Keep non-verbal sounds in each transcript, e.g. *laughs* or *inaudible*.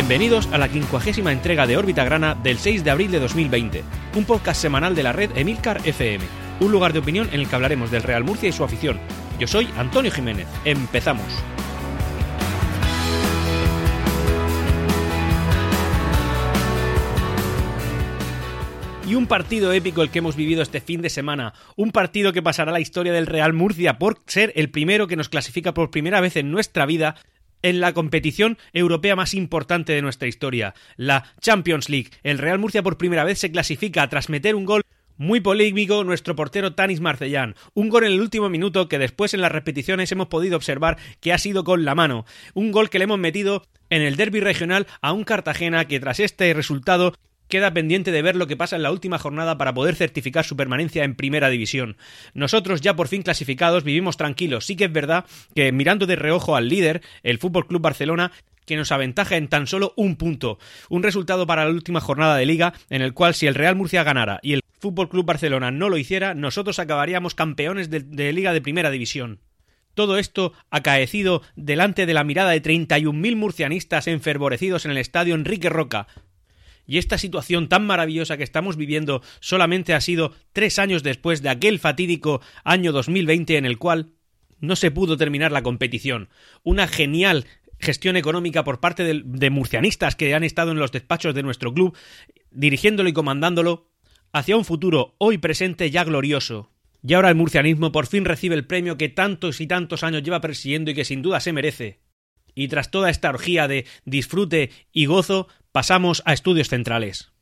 Bienvenidos a la quincuagésima entrega de Órbita Grana del 6 de abril de 2020, un podcast semanal de la red Emilcar FM, un lugar de opinión en el que hablaremos del Real Murcia y su afición. Yo soy Antonio Jiménez. Empezamos. Y un partido épico el que hemos vivido este fin de semana. Un partido que pasará la historia del Real Murcia por ser el primero que nos clasifica por primera vez en nuestra vida en la competición europea más importante de nuestra historia, la Champions League. El Real Murcia por primera vez se clasifica tras meter un gol muy polémico nuestro portero Tanis Marcellán. Un gol en el último minuto que después en las repeticiones hemos podido observar que ha sido con la mano. Un gol que le hemos metido en el derby regional a un Cartagena que tras este resultado queda pendiente de ver lo que pasa en la última jornada para poder certificar su permanencia en primera división. Nosotros, ya por fin clasificados, vivimos tranquilos. Sí que es verdad que mirando de reojo al líder, el Fútbol Club Barcelona, que nos aventaja en tan solo un punto. Un resultado para la última jornada de liga, en el cual si el Real Murcia ganara y el Fútbol Club Barcelona no lo hiciera, nosotros acabaríamos campeones de, de liga de primera división. Todo esto acaecido delante de la mirada de 31.000 murcianistas enfervorecidos en el estadio Enrique Roca, y esta situación tan maravillosa que estamos viviendo solamente ha sido tres años después de aquel fatídico año 2020 en el cual no se pudo terminar la competición. Una genial gestión económica por parte de, murcianistas que han estado en los despachos de nuestro club, dirigiéndolo y comandándolo hacia un futuro hoy presente ya glorioso. Y ahora el murcianismo por fin recibe el premio que tantos y tantos años lleva persiguiendo y que sin duda se merece. Y tras toda esta orgía de disfrute y gozo, pasamos a estudios centrales.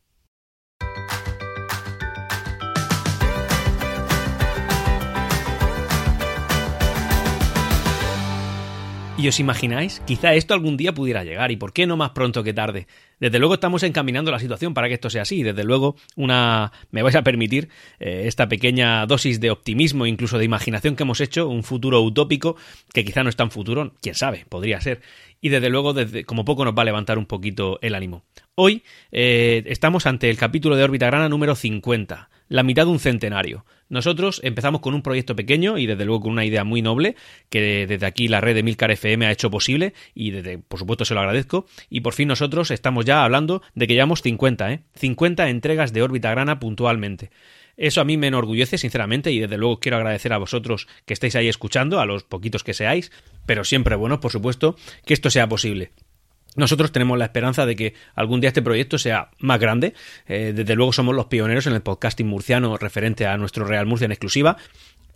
¿Y os imagináis? Quizá esto algún día pudiera llegar, y por qué no más pronto que tarde. Desde luego estamos encaminando la situación para que esto sea así. Desde luego, una. me vais a permitir eh, esta pequeña dosis de optimismo, incluso de imaginación que hemos hecho, un futuro utópico, que quizá no es tan futuro, quién sabe, podría ser. Y desde luego, desde, como poco nos va a levantar un poquito el ánimo. Hoy eh, estamos ante el capítulo de órbita grana número 50, la mitad de un centenario. Nosotros empezamos con un proyecto pequeño y desde luego con una idea muy noble que desde aquí la red de Milcar FM ha hecho posible y desde, por supuesto se lo agradezco y por fin nosotros estamos ya hablando de que llevamos 50, ¿eh? 50 entregas de órbita grana puntualmente. Eso a mí me enorgullece, sinceramente, y desde luego quiero agradecer a vosotros que estáis ahí escuchando, a los poquitos que seáis, pero siempre bueno, por supuesto, que esto sea posible. Nosotros tenemos la esperanza de que algún día este proyecto sea más grande. Eh, desde luego somos los pioneros en el podcasting murciano referente a nuestro Real Murcia en exclusiva.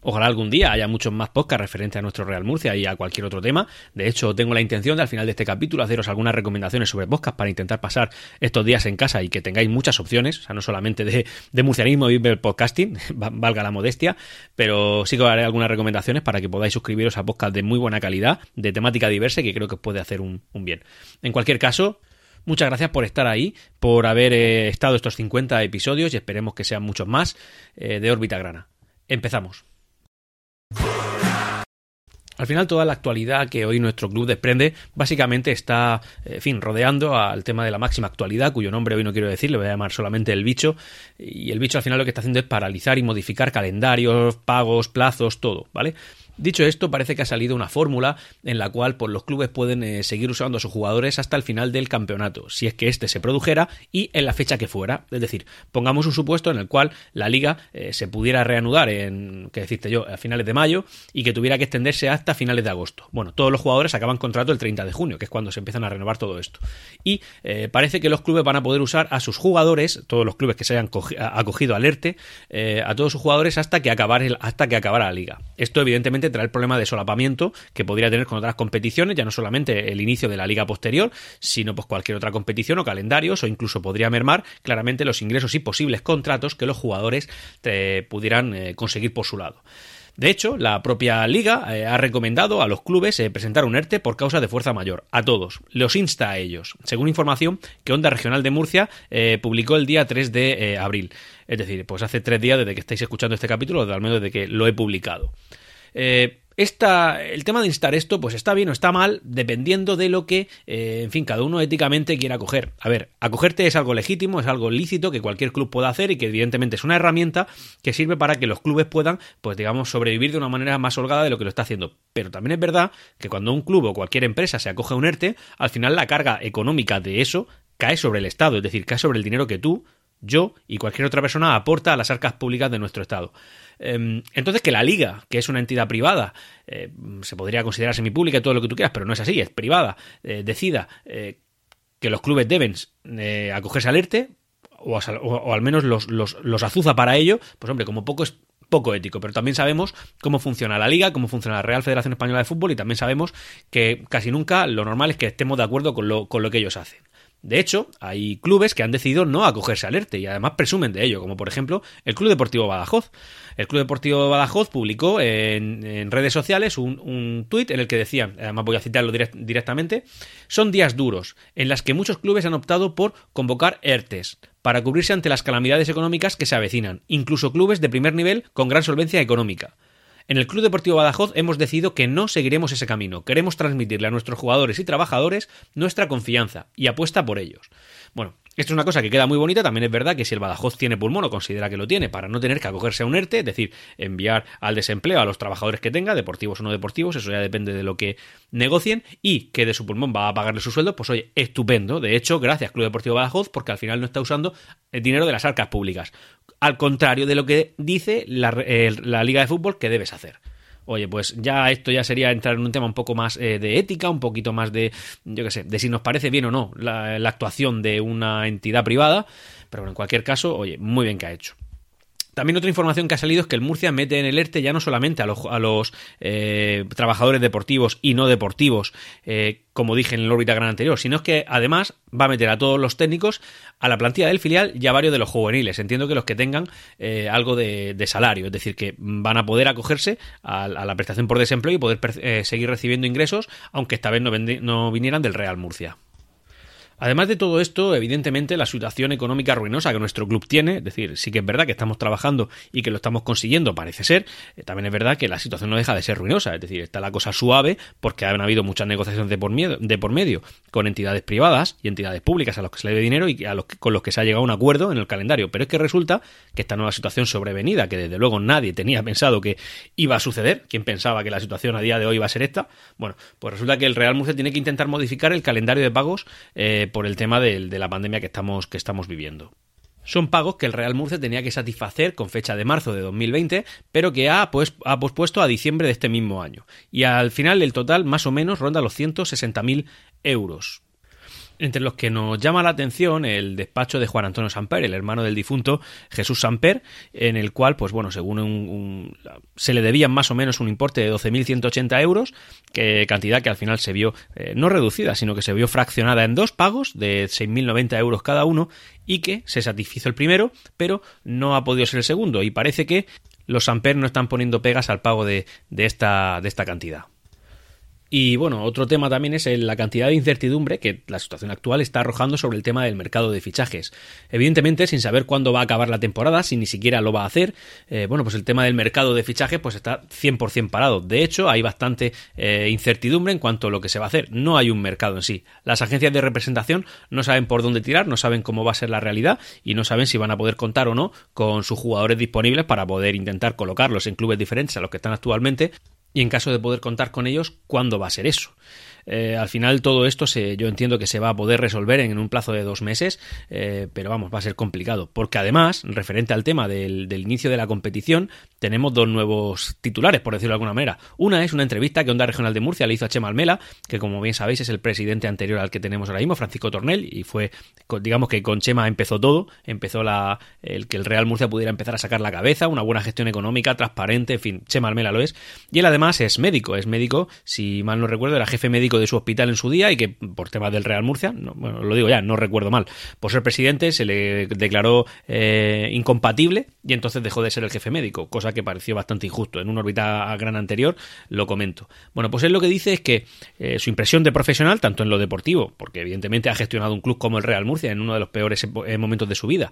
Ojalá algún día haya muchos más podcasts referentes a nuestro Real Murcia y a cualquier otro tema. De hecho, tengo la intención de al final de este capítulo haceros algunas recomendaciones sobre podcasts para intentar pasar estos días en casa y que tengáis muchas opciones, o sea, no solamente de, murcianismo y del podcasting, *laughs* valga la modestia, pero sí que haré algunas recomendaciones para que podáis suscribiros a podcasts de muy buena calidad, de temática diversa y que creo que os puede hacer un, un bien. En cualquier caso, Muchas gracias por estar ahí, por haber eh, estado estos 50 episodios y esperemos que sean muchos más eh, de órbita grana. Empezamos. Al final toda la actualidad que hoy nuestro club desprende básicamente está, en fin, rodeando al tema de la máxima actualidad, cuyo nombre hoy no quiero decir, le voy a llamar solamente el bicho, y el bicho al final lo que está haciendo es paralizar y modificar calendarios, pagos, plazos, todo, ¿vale? Dicho esto, parece que ha salido una fórmula en la cual pues, los clubes pueden eh, seguir usando a sus jugadores hasta el final del campeonato, si es que éste se produjera y en la fecha que fuera. Es decir, pongamos un supuesto en el cual la liga eh, se pudiera reanudar en, que deciste yo, a finales de mayo y que tuviera que extenderse hasta finales de agosto. Bueno, todos los jugadores acaban contrato el 30 de junio, que es cuando se empiezan a renovar todo esto. Y eh, parece que los clubes van a poder usar a sus jugadores, todos los clubes que se hayan acogido al ERTE, eh, a todos sus jugadores hasta que, acabar hasta que acabara la liga. Esto evidentemente trae el problema de solapamiento que podría tener con otras competiciones, ya no solamente el inicio de la liga posterior, sino pues cualquier otra competición o calendarios, o incluso podría mermar claramente los ingresos y posibles contratos que los jugadores eh, pudieran eh, conseguir por su lado. De hecho, la propia liga eh, ha recomendado a los clubes presentar un ERTE por causa de fuerza mayor, a todos, los insta a ellos, según información que Onda Regional de Murcia publicó el día 3 de abril. Es decir, pues hace tres días desde que estáis escuchando este capítulo, o al menos desde que lo he publicado. Esta, el tema de instar esto, pues está bien o está mal, dependiendo de lo que, eh, en fin, cada uno éticamente quiera acoger. A ver, acogerte es algo legítimo, es algo lícito que cualquier club pueda hacer y que evidentemente es una herramienta que sirve para que los clubes puedan, pues digamos, sobrevivir de una manera más holgada de lo que lo está haciendo. Pero también es verdad que cuando un club o cualquier empresa se acoge a un ERTE, al final la carga económica de eso cae sobre el Estado, es decir, cae sobre el dinero que tú, yo y cualquier otra persona aporta a las arcas públicas de nuestro Estado. Em, entonces, que la liga, que es una entidad privada, eh, se podría considerar semipública todo lo que tú quieras, pero no es así, es privada, eh, decida eh, que los clubes deben acogerse al ERTE, o, al menos los, los, azuza para ello, pues hombre, como poco es poco ético, pero también sabemos cómo funciona la liga, cómo funciona la Real Federación Española de Fútbol y también sabemos que casi nunca lo normal es que estemos de acuerdo con lo, con lo que ellos hacen. De hecho, hay clubes que han decidido no acogerse al ERTE y además presumen de ello, como por ejemplo el Club Deportivo Badajoz. El Club Deportivo Badajoz publicó en, redes sociales un, un tuit en el que decían, además voy a citarlo directamente, son días duros en las que muchos clubes han optado por convocar ERTES para cubrirse ante las calamidades económicas que se avecinan, incluso clubes de primer nivel con gran solvencia económica. En el Club Deportivo Badajoz hemos decidido que no seguiremos ese camino. Queremos transmitirle a nuestros jugadores y trabajadores nuestra confianza y apuesta por ellos. Bueno, esto es una cosa que queda muy bonita, también es verdad que si el Badajoz tiene pulmón o considera que lo tiene para no tener que acogerse a un ERTE, es decir, enviar al desempleo a los trabajadores que tenga, deportivos o no deportivos, eso ya depende de lo que negocien, y que de su pulmón va a pagarle su sueldo, pues oye, estupendo. De hecho, gracias Club Deportivo Badajoz, porque al final no está usando el dinero de las arcas públicas. Al contrario de lo que dice la, la Liga de Fútbol que debes hacer oye, pues ya esto ya sería entrar en un tema un poco más eh, de ética, un poquito más de, yo qué sé, de si nos parece bien o no la, actuación de una entidad privada, pero bueno, en cualquier caso, oye, muy bien que ha hecho. También otra información que ha salido es que el Murcia mete en el ERTE ya no solamente a los, eh, trabajadores deportivos y no deportivos, eh, como dije en el órbita gran anterior, sino que además va a meter a todos los técnicos, a la plantilla del filial y a varios de los juveniles. Entiendo que los que tengan eh, algo de, salario, es decir, que van a poder acogerse a, la prestación por desempleo y poder seguir recibiendo ingresos, aunque esta vez no vinieran del Real Murcia. Además de todo esto, evidentemente la situación económica ruinosa que nuestro club tiene, es decir, sí que es verdad que estamos trabajando y que lo estamos consiguiendo, parece ser, eh, también es verdad que la situación no deja de ser ruinosa, es decir, está la cosa suave porque han habido muchas negociaciones de por, de por medio con entidades privadas y entidades públicas a los que se le debe dinero y a los con los que se ha llegado a un acuerdo en el calendario, pero es que resulta que esta nueva situación sobrevenida, que desde luego nadie *laughs* tenía pensado que iba a suceder, quien pensaba que la situación a día de hoy iba a ser esta, bueno, pues resulta que el Real Murcia tiene que intentar modificar el calendario de pagos eh, por el tema de, la pandemia que estamos, que estamos viviendo. Son pagos que el Real Murcia tenía que satisfacer con fecha de marzo de 2020, pero que ha, pues, ha pospuesto a diciembre de este mismo año. Y al final el total más o menos ronda los 160.000 euros entre los que nos llama la atención el despacho de Juan Antonio Samper, el hermano del difunto Jesús Samper, en el cual, pues bueno, según un, se le debían más o menos un importe de 12.180 euros, que cantidad que al final se vio eh, no reducida, sino que se vio fraccionada en dos pagos de 6.090 euros cada uno y que se satisfizo el primero, pero no ha podido ser el segundo y parece que los Samper no están poniendo pegas al pago de, esta cantidad. Y bueno, otro tema también es la cantidad de incertidumbre que la situación actual está arrojando sobre el tema del mercado de fichajes. Evidentemente, sin saber cuándo va a acabar la temporada, si ni siquiera lo va a hacer, eh, bueno, pues el tema del mercado de fichajes pues está 100% parado. De hecho, hay bastante eh, incertidumbre en cuanto a lo que se va a hacer. No hay un mercado en sí. Las agencias de representación no saben por dónde tirar, no saben cómo va a ser la realidad y no saben si van a poder contar o no con sus jugadores disponibles para poder intentar colocarlos en clubes diferentes a los que están actualmente y en caso de poder contar con ellos, ¿cuándo va a ser eso? Eh, al final todo esto se, yo entiendo que se va a poder resolver en, un plazo de dos meses, eh, pero vamos, va a ser complicado. Porque además, referente al tema del, inicio de la competición, tenemos dos nuevos titulares, por decirlo de alguna manera. Una es una entrevista que Onda Regional de Murcia le hizo a Chema Almela, que como bien sabéis es el presidente anterior al que tenemos ahora mismo, Francisco Tornel, y fue, digamos que con Chema empezó todo, empezó la, el que el Real Murcia pudiera empezar a sacar la cabeza, una buena gestión económica, transparente, en fin, Chema Almela lo es. Y él además es médico, es médico, si mal no recuerdo, era jefe médico de su hospital en su día y que por temas del Real Murcia, bueno, lo digo ya, no recuerdo mal, por ser presidente se le declaró eh, incompatible y entonces dejó de ser el jefe médico, cosa que pareció bastante injusto. En una órbita gran anterior lo comento. Bueno, pues él lo que dice es que eh, su impresión de profesional, tanto en lo deportivo, porque evidentemente ha gestionado un club como el Real Murcia en uno de los peores eh, momentos de su vida,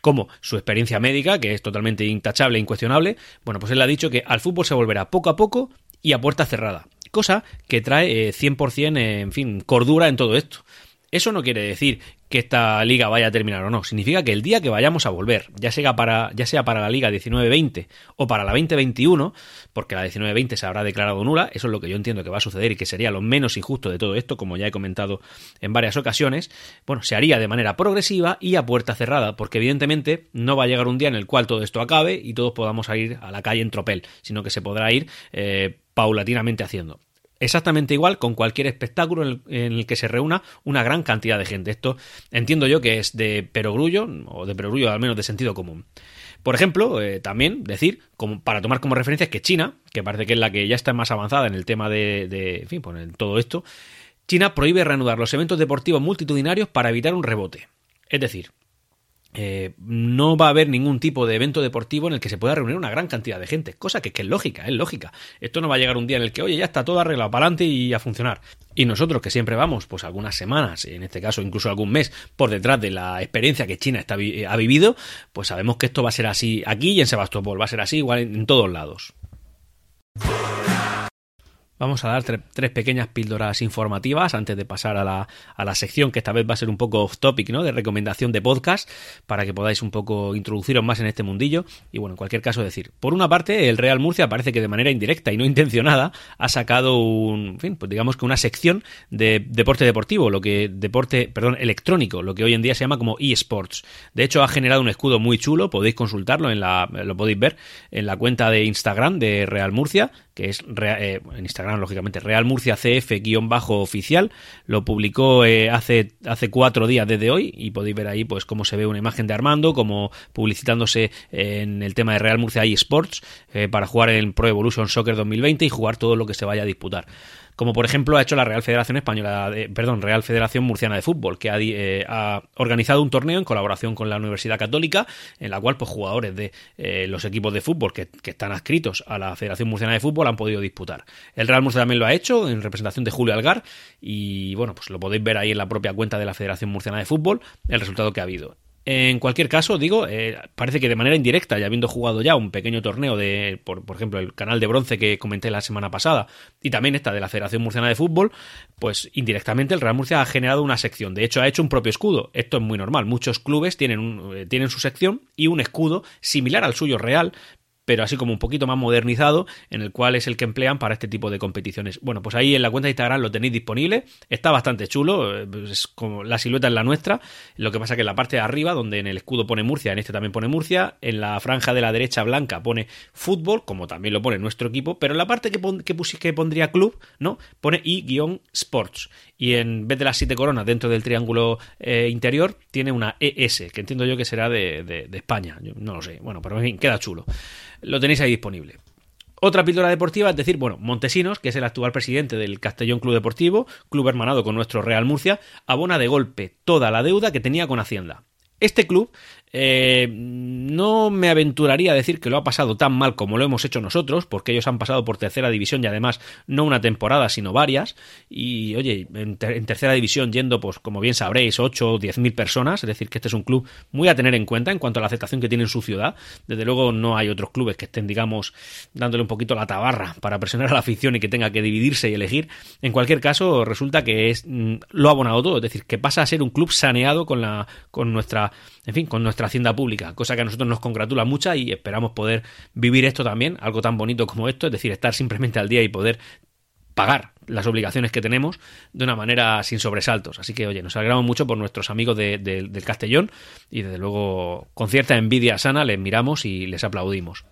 como su experiencia médica, que es totalmente intachable e incuestionable, bueno, pues él ha dicho que al fútbol se volverá poco a poco y a puerta cerrada. Cosa que trae 100% en fin, cordura en todo esto. Eso no quiere decir que esta liga vaya a terminar o no. Significa que el día que vayamos a volver, ya sea para, ya sea para la liga 19-20 o para la 2021, porque la 19-20 se habrá declarado nula, eso es lo que yo entiendo que va a suceder y que sería lo menos injusto de todo esto, como ya he comentado en varias ocasiones, bueno, se haría de manera progresiva y a puerta cerrada, porque evidentemente no va a llegar un día en el cual todo esto acabe y todos podamos ir a la calle en tropel, sino que se podrá ir eh, paulatinamente haciendo exactamente igual con cualquier espectáculo en el, que se reúna una gran cantidad de gente. Esto entiendo yo que es de perogrullo, o de perogrullo al menos de sentido común. Por ejemplo, eh, también decir, como, para tomar como referencia, que China, que parece que es la que ya está más avanzada en el tema de, de en fin, pues en todo esto, China prohíbe reanudar los eventos deportivos multitudinarios para evitar un rebote. Es decir, eh, no va a haber ningún tipo de evento deportivo en el que se pueda reunir una gran cantidad de gente, cosa que, es lógica, es lógica. Esto no va a llegar un día en el que, oye, ya está todo arreglado para adelante y a funcionar. Y nosotros que siempre vamos, pues algunas semanas, en este caso incluso algún mes, por detrás de la experiencia que China está, ha vivido, pues sabemos que esto va a ser así aquí y en Sebastopol, va a ser así igual en todos lados. Vamos a dar tres pequeñas píldoras informativas antes de pasar a la, a la, sección que esta vez va a ser un poco off topic, ¿no? De recomendación de podcast para que podáis un poco introduciros más en este mundillo. Y bueno, en cualquier caso decir, por una parte, el Real Murcia parece que de manera indirecta y no intencionada ha sacado un, fin, pues digamos que una sección de deporte deportivo, lo que deporte, perdón, electrónico, lo que hoy en día se llama como eSports. De hecho, ha generado un escudo muy chulo, podéis consultarlo en la, lo podéis ver en la cuenta de Instagram de Real Murcia, que es eh, en Instagram, lógicamente, Real Murcia CF-oficial. Lo publicó eh, hace, hace cuatro días desde hoy y podéis ver ahí pues cómo se ve una imagen de Armando, como publicitándose en el tema de Real Murcia eSports eh, para jugar en Pro Evolution Soccer 2020 y jugar todo lo que se vaya a disputar como por ejemplo ha hecho la Real Federación Española, perdón, Real Federación Murciana de Fútbol, que eh, ha, organizado un torneo en colaboración con la Universidad Católica, en la cual pues jugadores de eh, los equipos de fútbol que, están adscritos a la Federación Murciana de Fútbol han podido disputar. El Real Murcia también lo ha hecho en representación de Julio Algar y bueno, pues lo podéis ver ahí en la propia cuenta de la Federación Murciana de Fútbol el resultado que ha habido. En cualquier caso, digo, eh, parece que de manera indirecta, ya habiendo jugado ya un pequeño torneo de, por, por, ejemplo, el canal de bronce que comenté la semana pasada, y también esta de la Federación Murciana de Fútbol, pues indirectamente el Real Murcia ha generado una sección. De hecho, ha hecho un propio escudo. Esto es muy normal. Muchos clubes tienen, eh, tienen su sección y un escudo similar al suyo real, pero así como un poquito más modernizado, en el cual es el que emplean para este tipo de competiciones. Bueno, pues ahí en la cuenta de Instagram lo tenéis disponible, está bastante chulo, eh, es como la silueta es la nuestra, lo que pasa que en la parte de arriba, donde en el escudo pone Murcia, en este también pone Murcia, en la franja de la derecha blanca pone fútbol, como también lo pone nuestro equipo, pero en la parte que, que, que pondría club, ¿no? Pone i-sports, y en vez de las siete coronas dentro del triángulo eh, interior, tiene una ES, que entiendo yo que será de, de España, no lo sé, bueno, pero en fin, queda chulo lo tenéis ahí disponible. Otra píldora deportiva es decir, bueno, Montesinos, que es el actual presidente del Castellón Club Deportivo, club hermanado con nuestro Real Murcia, abona de golpe toda la deuda que tenía con Hacienda. Este club eh, no me aventuraría a decir que lo ha pasado tan mal como lo hemos hecho nosotros, porque ellos han pasado por tercera división y además no una temporada, sino varias. Y oye, en, tercera división yendo, pues como bien sabréis, 8 o 10 mil personas, es decir, que este es un club muy a tener en cuenta en cuanto a la aceptación que tiene en su ciudad. Desde luego no hay otros clubes que estén, digamos, dándole un poquito la tabarra para presionar a la afición y que tenga que dividirse y elegir. En cualquier caso, resulta que es, mm, lo ha abonado todo, es decir, que pasa a ser un club saneado con, la, con nuestra, en fin, con nuestra hacienda pública, cosa que a nosotros nos congratula mucho y esperamos poder vivir esto también, algo tan bonito como esto, es decir, estar simplemente al día y poder pagar las obligaciones que tenemos de una manera sin sobresaltos. Así que, oye, nos alegramos mucho por nuestros amigos del Castellón y desde luego con cierta envidia sana les miramos y les aplaudimos.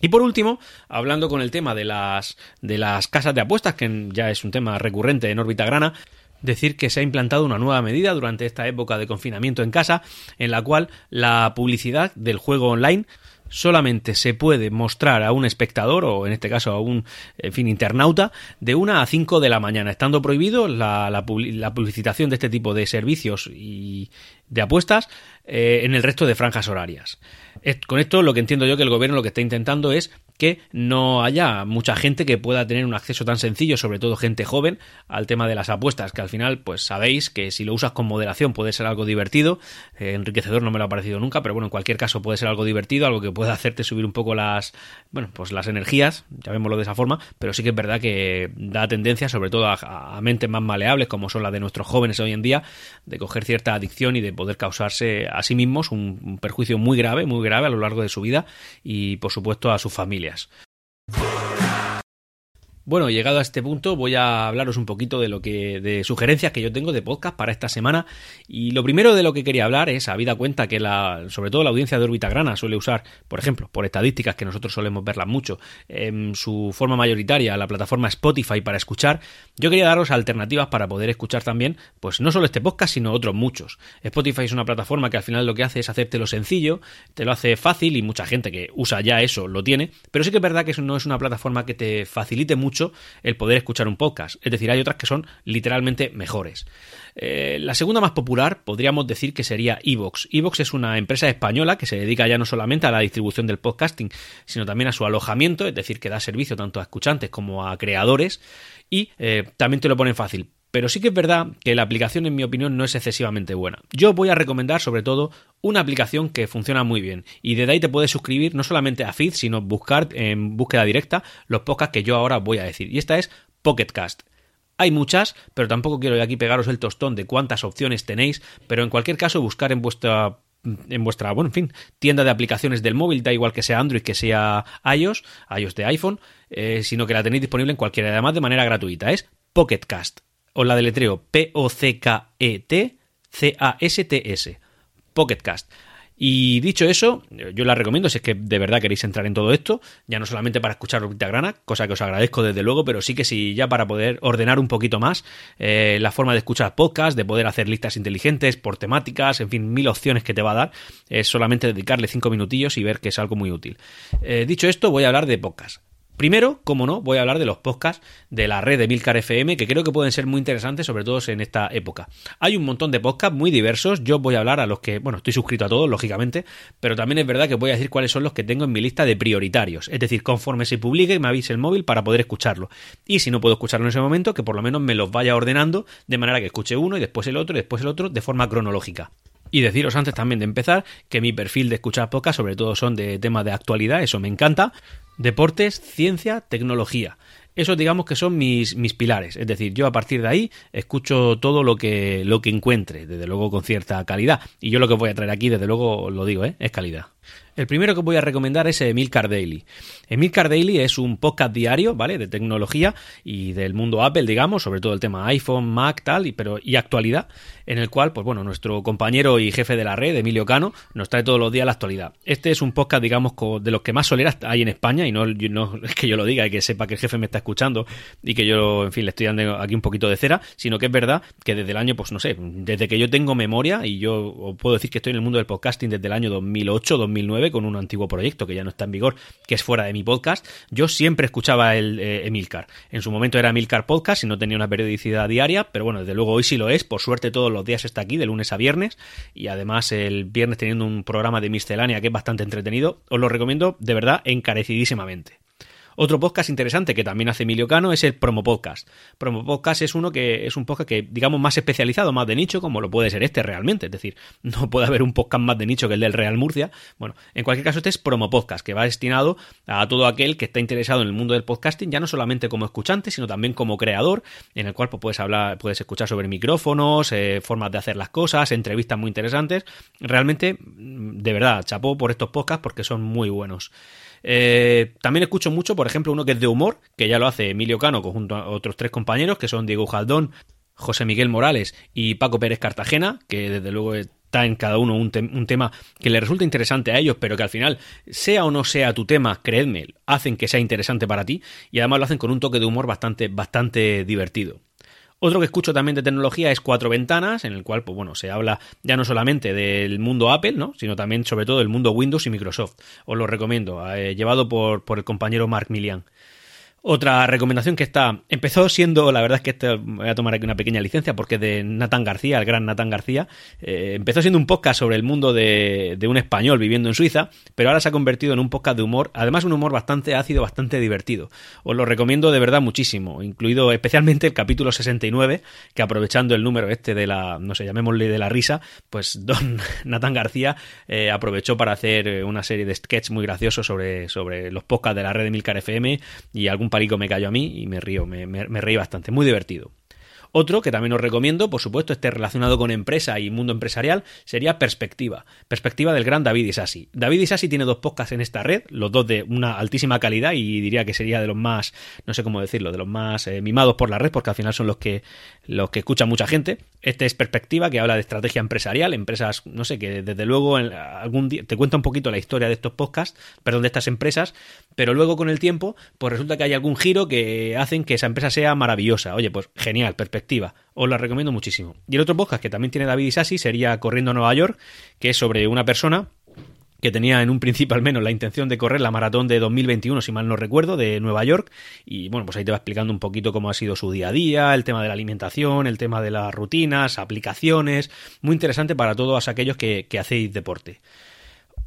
Y por último, hablando con el tema de las, de las casas de apuestas, que ya es un tema recurrente en órbita grana, decir que se ha implantado una nueva medida durante esta época de confinamiento en casa, en la cual la publicidad del juego online solamente se puede mostrar a un espectador o en este caso a un fin internauta de una a 5 de la mañana, estando prohibido la, la, publicitación de este tipo de servicios y de apuestas eh, en el resto de franjas horarias. Con esto lo que entiendo yo que el gobierno lo que está intentando es que no haya mucha gente que pueda tener un acceso tan sencillo, sobre todo gente joven, al tema de las apuestas, que al final, pues sabéis que si lo usas con moderación puede ser algo divertido, eh, enriquecedor no me lo ha parecido nunca, pero bueno, en cualquier caso puede ser algo divertido, algo que pueda hacerte subir un poco las, bueno, pues las energías, llamémoslo de esa forma, pero sí que es verdad que da tendencia, sobre todo a, mentes más maleables, como son las de nuestros jóvenes hoy en día, de coger cierta adicción y de poder causarse a sí mismos un perjuicio muy grave, muy grave a lo largo de su vida y por supuesto a sus familias. Bueno, llegado a este punto voy a hablaros un poquito de lo que de sugerencias que yo tengo de podcast para esta semana y lo primero de lo que quería hablar es habida cuenta que la sobre todo la audiencia de órbita grana suele usar, por ejemplo, por estadísticas que nosotros solemos verlas mucho, en su forma mayoritaria la plataforma Spotify para escuchar, yo quería daros alternativas para poder escuchar también, pues no solo este podcast, sino otros muchos. Spotify es una plataforma que al final lo que hace es hacértelo sencillo, te lo hace fácil y mucha gente que usa ya eso lo tiene, pero sí que es verdad que eso no es una plataforma que te facilite mucho el poder escuchar un podcast. Es decir, hay otras que son literalmente mejores. Eh, la segunda más popular podríamos decir que sería Evox. Evox es una empresa española que se dedica ya no solamente a la distribución del podcasting, sino también a su alojamiento, es decir, que da servicio tanto a escuchantes como a creadores y eh, también te lo ponen fácil. Pero sí que es verdad que la aplicación, en mi opinión, no es excesivamente buena. Yo voy a recomendar, sobre todo, una aplicación que funciona muy bien. Y desde ahí te puedes suscribir no solamente a Feed, sino buscar en búsqueda directa los podcasts que yo ahora voy a decir. Y esta es Pocketcast. Hay muchas, pero tampoco quiero aquí pegaros el tostón de cuántas opciones tenéis, pero en cualquier caso buscar en vuestra en vuestra, bueno, en fin, tienda de aplicaciones del móvil, da igual que sea Android que sea iOS, iOS de iPhone, eh, sino que la tenéis disponible en cualquiera, además de manera gratuita. Es Pocketcast os la deletreo P-O-C-K-E-T-C-A-S-T-S. Pocketcast. Y dicho eso, yo la recomiendo si es que de verdad queréis entrar en todo esto, ya no solamente para escuchar Orbita Grana, cosa que os agradezco desde luego, pero sí que sí ya para poder ordenar un poquito más eh, la forma de escuchar podcast, de poder hacer listas inteligentes por temáticas, en fin, mil opciones que te va a dar, es solamente dedicarle cinco minutillos y ver que es algo muy útil. Eh, dicho esto, voy a hablar de podcast. Primero, como no, voy a hablar de los podcasts de la red de Milcar FM, que creo que pueden ser muy interesantes, sobre todo en esta época. Hay un montón de podcasts muy diversos. Yo voy a hablar a los que, bueno, estoy suscrito a todos, lógicamente, pero también es verdad que voy a decir cuáles son los que tengo en mi lista de prioritarios. Es decir, conforme se publique, me avise el móvil para poder escucharlo. Y si no puedo escucharlo en ese momento, que por lo menos me los vaya ordenando de manera que escuche uno y después el otro y después el otro de forma cronológica. Y deciros antes también de empezar que mi perfil de escuchar podcast sobre todo son de temas de actualidad, eso me encanta deportes, ciencia, tecnología. Esos digamos que son mis, mis pilares. Es decir, yo a partir de ahí escucho todo lo que, lo que encuentre, desde luego con cierta calidad. Y yo lo que voy a traer aquí, desde luego lo digo, ¿eh? es calidad. El primero que voy a recomendar es Emilcar Daily. Emilcar Daily es un podcast diario, ¿vale? De tecnología y del mundo Apple, digamos, sobre todo el tema iPhone, Mac, tal, y, pero, y actualidad, en el cual, pues bueno, nuestro compañero y jefe de la red, Emilio Cano, nos trae todos los días la actualidad. Este es un podcast, digamos, de los que más soleras hay en España, y no, *laughs* es que yo lo diga y que sepa que el jefe me está escuchando y que yo, en fin, le estoy dando aquí un poquito de cera, sino que es verdad que desde el año, pues no sé, desde que yo tengo memoria, y yo puedo decir que estoy en el mundo del podcasting desde el año 2008, 2009, con un antiguo proyecto que ya no está en vigor, que es fuera de mi podcast, yo siempre escuchaba el eh, Emilcar. En su momento era Emilcar Podcast y no tenía una periodicidad diaria, pero bueno, desde luego hoy sí lo es. Por suerte todos los días está aquí, de lunes a viernes, y además el viernes teniendo un programa de miscelánea que es bastante entretenido. Os lo recomiendo de verdad encarecidísimamente. Otro podcast interesante que también hace Emilio Cano es el Promo Podcast. Promo Podcast es uno que es un podcast que, digamos, más especializado, más de nicho, como lo puede ser este realmente. Es decir, *laughs* no puede haber un podcast más de nicho que el del Real Murcia. Bueno, en cualquier caso, este es Promo Podcast, que va destinado a todo aquel que está interesado en el mundo del podcasting, ya no solamente como escuchante, sino también como creador, en el cual pues, puedes hablar, puedes escuchar sobre micrófonos, eh, formas de hacer las cosas, entrevistas muy interesantes. Realmente, de verdad, chapó por estos podcasts porque son muy buenos. Eh, también escucho mucho, por ejemplo, uno que es de humor, que ya lo hace Emilio Cano junto a otros tres compañeros, que son Diego Jaldón, José Miguel Morales y Paco Pérez Cartagena, que desde luego está en cada uno un, un, tema que le resulta interesante a ellos, pero que al final, sea o no sea tu tema, creedme, hacen que sea interesante para ti y además lo hacen con un toque de humor bastante, bastante divertido. Otro que escucho también de tecnología es Cuatro Ventanas, en el cual, pues bueno, se habla ya no solamente del mundo Apple, ¿no? Sino también, sobre todo, del mundo Windows y Microsoft. Os lo recomiendo, eh, llevado por, por el compañero Mark Milian. Otra recomendación que está, empezó siendo, la verdad es que este, voy a tomar aquí una pequeña licencia porque es de Nathan García, el gran Nathan García, eh, empezó siendo un podcast sobre el mundo de, un español viviendo en Suiza, pero ahora se ha convertido en un podcast de humor, además un humor bastante ácido, bastante divertido. Os lo recomiendo de verdad muchísimo, incluido especialmente el capítulo 69, que aprovechando el número este de la, no sé, llamémosle de la risa, pues don *laughs* Nathan García eh, aprovechó para hacer una serie de sketches muy graciosos sobre, sobre los podcasts de la red de Milcar FM y algún palico me cayó a mí y me río, me reí bastante, muy divertido. Otro que también os recomiendo, por supuesto, esté relacionado con empresa y mundo empresarial, sería Perspectiva. Perspectiva del gran David Isasi. David Isasi tiene dos podcasts en esta red, los dos de una altísima calidad y diría que sería de los más, no sé cómo decirlo, de los más eh, mimados por la red, porque al final son los que, los que escucha mucha gente. Este es Perspectiva, que habla de estrategia empresarial, empresas, no sé, que desde luego en algún día te cuenta un poquito la historia de estos podcasts, perdón, de estas empresas, pero luego con el tiempo, pues resulta que hay algún giro que hacen que esa empresa sea maravillosa. Oye, pues genial, Perspectiva os la recomiendo muchísimo. Y el otro podcast que también tiene David Isasi sería Corriendo a Nueva York, que es sobre una persona que tenía en un principio al menos la intención de correr la maratón de 2021, si mal no recuerdo, de Nueva York. Y bueno, pues ahí te va explicando un poquito cómo ha sido su día a día, el tema de la alimentación, el tema de las rutinas, aplicaciones. Muy interesante para todos aquellos que, que hacéis deporte.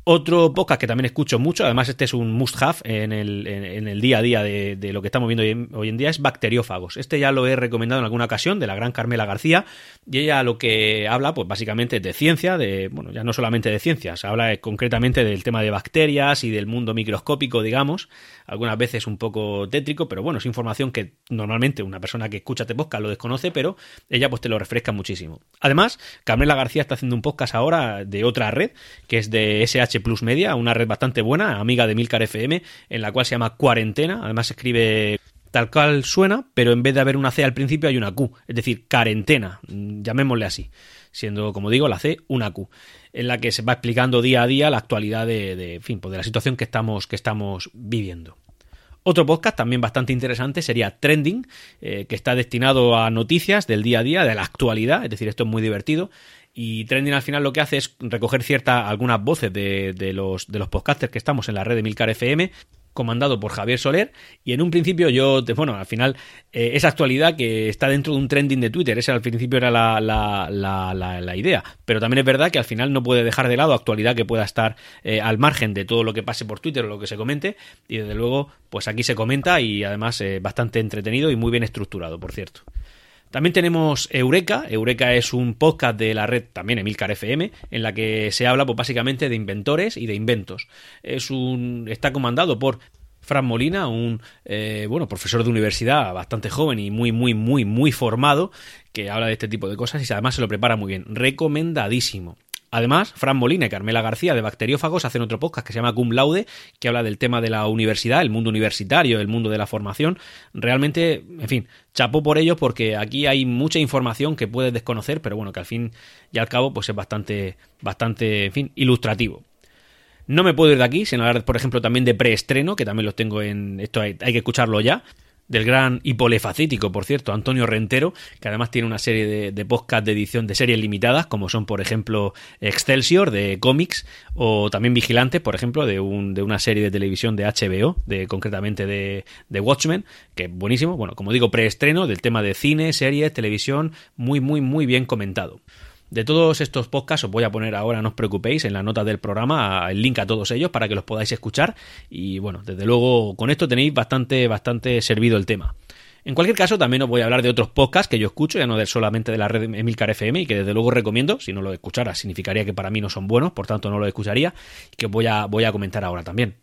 Otro podcast que también escucho mucho, además este es un must have en el, en el día a día de, de, lo que estamos viendo hoy, en día, es Bacteriófagos. Este ya lo he recomendado en alguna ocasión, de la gran Carmela García, y ella lo que habla, pues básicamente de ciencia, de, bueno, ya no solamente de ciencias, habla concretamente del tema de bacterias y del mundo microscópico, digamos, algunas veces un poco tétrico, pero bueno, es información que normalmente una persona que escucha este podcast lo desconoce, pero ella pues te lo refresca muchísimo. Además, Carmela García está haciendo un podcast ahora de otra red, que es de SH Plus Media, una red bastante buena, amiga de Milcar FM, en la cual se llama Cuarentena, además se escribe tal cual suena, pero en vez de haber una C al principio hay una Q, es decir, cuarentena, llamémosle así, siendo, como digo, la C una Q, en la que se va explicando día a día la actualidad de, de, pues de la situación que estamos, que estamos viviendo. Otro podcast también bastante interesante sería Trending, eh, que está destinado a noticias del día a día, de la actualidad, es decir, esto es muy divertido. Y Trending al final lo que hace es recoger ciertas, algunas voces de, de, los, de los podcasters que estamos en la red de Milcar FM comandado por Javier Soler. Y en un principio yo, bueno, al final eh, esa actualidad que está dentro de un trending de Twitter, esa al principio era la, la, la, la, idea, pero también es verdad que al final no puede dejar de lado actualidad que pueda estar eh, al margen de todo lo que pase por Twitter o lo que se comente. Y desde luego pues aquí se comenta y además eh, bastante entretenido y muy bien estructurado, por cierto. También tenemos Eureka. Eureka es un podcast de la red también Emilcar FM, en la que se habla pues, básicamente de inventores y de inventos. Es un, está comandado por Fran Molina, un eh, bueno profesor de universidad bastante joven y muy, muy, muy, muy formado, que habla de este tipo de cosas y además se lo prepara muy bien. Recomendadísimo. Además, Fran Molina y Carmela García de Bacteriófagos hacen otro podcast que se llama Cum Laude, que habla del tema de la universidad, el mundo universitario, el mundo de la formación. Realmente, en fin, chapó por ello porque aquí hay mucha información que puedes desconocer, pero bueno, que al fin y al cabo pues es bastante, bastante, en fin, ilustrativo. No me puedo ir de aquí sin hablar, por ejemplo, también de preestreno, que también los tengo en. Esto hay, que escucarlo ya del gran y polifacético, por cierto, Antonio Rentero, que además tiene una serie de, de podcast de edición de series limitadas, como son, por ejemplo, Excelsior de cómics, o también Vigilante, por ejemplo, de, un, de una serie de televisión de HBO, de, concretamente de, de Watchmen, que es buenísimo, bueno, como digo, preestreno del tema de cine, series, televisión, muy, muy, muy bien comentado. De todos estos podcasts os voy a poner ahora, no os preocupéis, en la nota del programa el link a todos ellos para que los podáis escuchar y bueno, desde luego con esto tenéis bastante, bastante servido el tema. En cualquier caso, también os voy a hablar de otros podcasts que yo escucho, ya no solamente de la red Emilcar FM, y que desde luego recomiendo. Si no lo escuchara, significaría que para mí no son buenos, por tanto no lo escucharía, y que voy a, voy a comentar ahora también.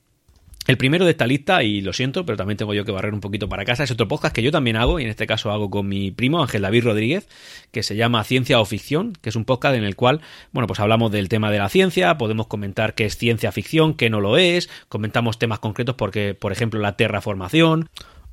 El primero de esta lista, y lo siento, pero también tengo yo que barrer un poquito para casa, es otro podcast que yo también hago, y en este caso hago con mi primo Ángel David Rodríguez, que se llama Ciencia o Ficción, que es un podcast en el cual, bueno, pues hablamos del tema de la ciencia, podemos comentar qué es ciencia ficción, qué no lo es, comentamos temas concretos porque, por ejemplo, la terraformación,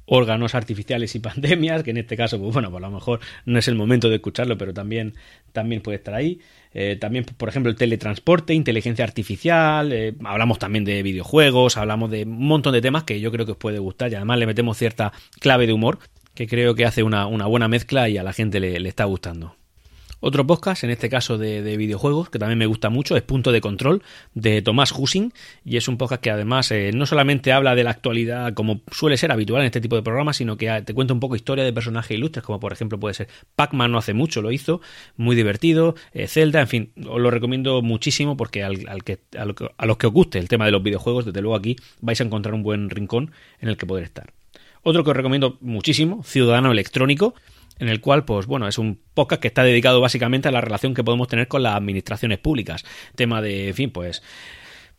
órganos artificiales y pandemias, que en este caso, pues bueno, pues a lo mejor no es el momento de escucharlo, pero también, también puede estar ahí. Eh, también, por ejemplo, el teletransporte, inteligencia artificial, eh, hablamos también de videojuegos, hablamos de un montón de temas que yo creo que os puede gustar y además le metemos cierta clave de humor que creo que hace una, buena mezcla y a la gente le está gustando. Otro podcast, en este caso de, videojuegos, que también me gusta mucho, es Punto de Control, de Tomás Hussing, y es un podcast que además eh, no solamente habla de la actualidad como suele ser habitual en este tipo de programas, sino que te cuenta un poco historia de personajes ilustres, como por ejemplo puede ser Pac-Man no hace mucho lo hizo, muy divertido, eh, Zelda, en fin, os lo recomiendo muchísimo porque al, que, a, a los que os guste el tema de los videojuegos, desde luego aquí vais a encontrar un buen rincón en el que poder estar. Otro que os recomiendo muchísimo, Ciudadano Electrónico, en el cual, pues bueno, es un podcast que está dedicado básicamente a la relación que podemos tener con las administraciones públicas. Tema de, en fin, pues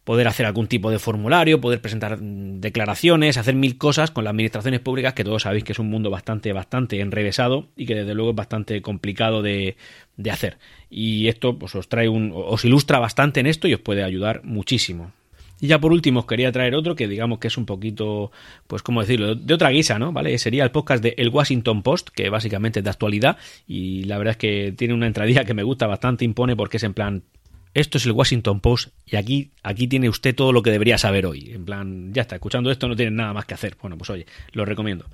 poder hacer algún tipo de formulario, poder presentar declaraciones, hacer mil cosas con las administraciones públicas, que todos sabéis que es un mundo bastante, bastante enrevesado y que desde luego es bastante complicado de, de hacer. Y esto pues os trae un, os ilustra bastante en esto y os puede ayudar muchísimo. Y ya por último os quería traer otro que digamos que es un poquito, pues cómo decirlo, de otra guisa, ¿no? ¿Vale? Sería el podcast de El Washington Post, que básicamente es de actualidad y la verdad es que tiene una entradilla que me gusta bastante, impone porque es en plan, esto es el Washington Post y aquí, aquí tiene usted todo lo que debería saber hoy. En plan, ya está, escuchando esto no tiene nada más que hacer. Bueno, pues oye, lo recomiendo.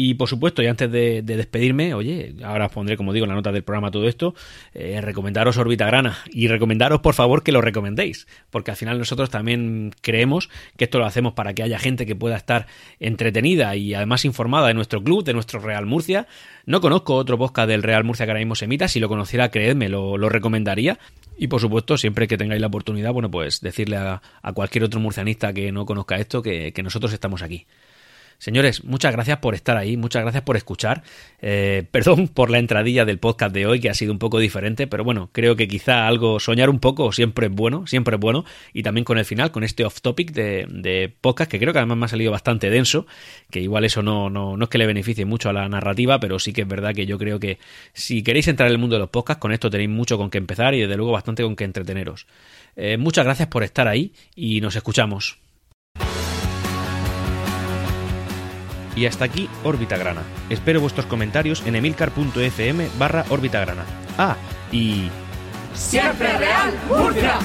Y por supuesto, y antes de, despedirme, oye, ahora os pondré, como digo, en la nota del programa todo esto, eh, recomendaros Orbitagrana y recomendaros, por favor, que lo recomendéis, porque al final nosotros también creemos que esto lo hacemos para que haya gente que pueda estar entretenida y además informada de nuestro club, de nuestro Real Murcia. No conozco otro podcast del Real Murcia que ahora mismo se emita, si lo conociera, creedme, lo recomendaría. Y por supuesto, siempre que tengáis la oportunidad, bueno, pues decirle a, cualquier otro murcianista que no conozca esto que nosotros estamos aquí. Señores, muchas gracias por estar ahí, muchas gracias por escuchar. Eh, *laughs* perdón por la entradilla del podcast de hoy, que ha sido un poco diferente, pero bueno, creo que quizá algo, soñar un poco siempre es bueno, siempre es bueno. Y también con el final, con este off topic de, de podcast, que creo que además me ha salido bastante denso, que igual eso no, no, no es que le beneficie mucho a la narrativa, pero sí que es verdad que yo creo que si queréis entrar en el mundo de los podcasts, con esto tenéis mucho con que empezar y desde luego bastante con que entreteneros. Eh, muchas gracias por estar ahí y nos escuchamos. Y hasta aquí Órbita Grana. Espero vuestros comentarios en emilcar.fm barra Órbita Grana. Ah, y... ¡Siempre Real Murcia!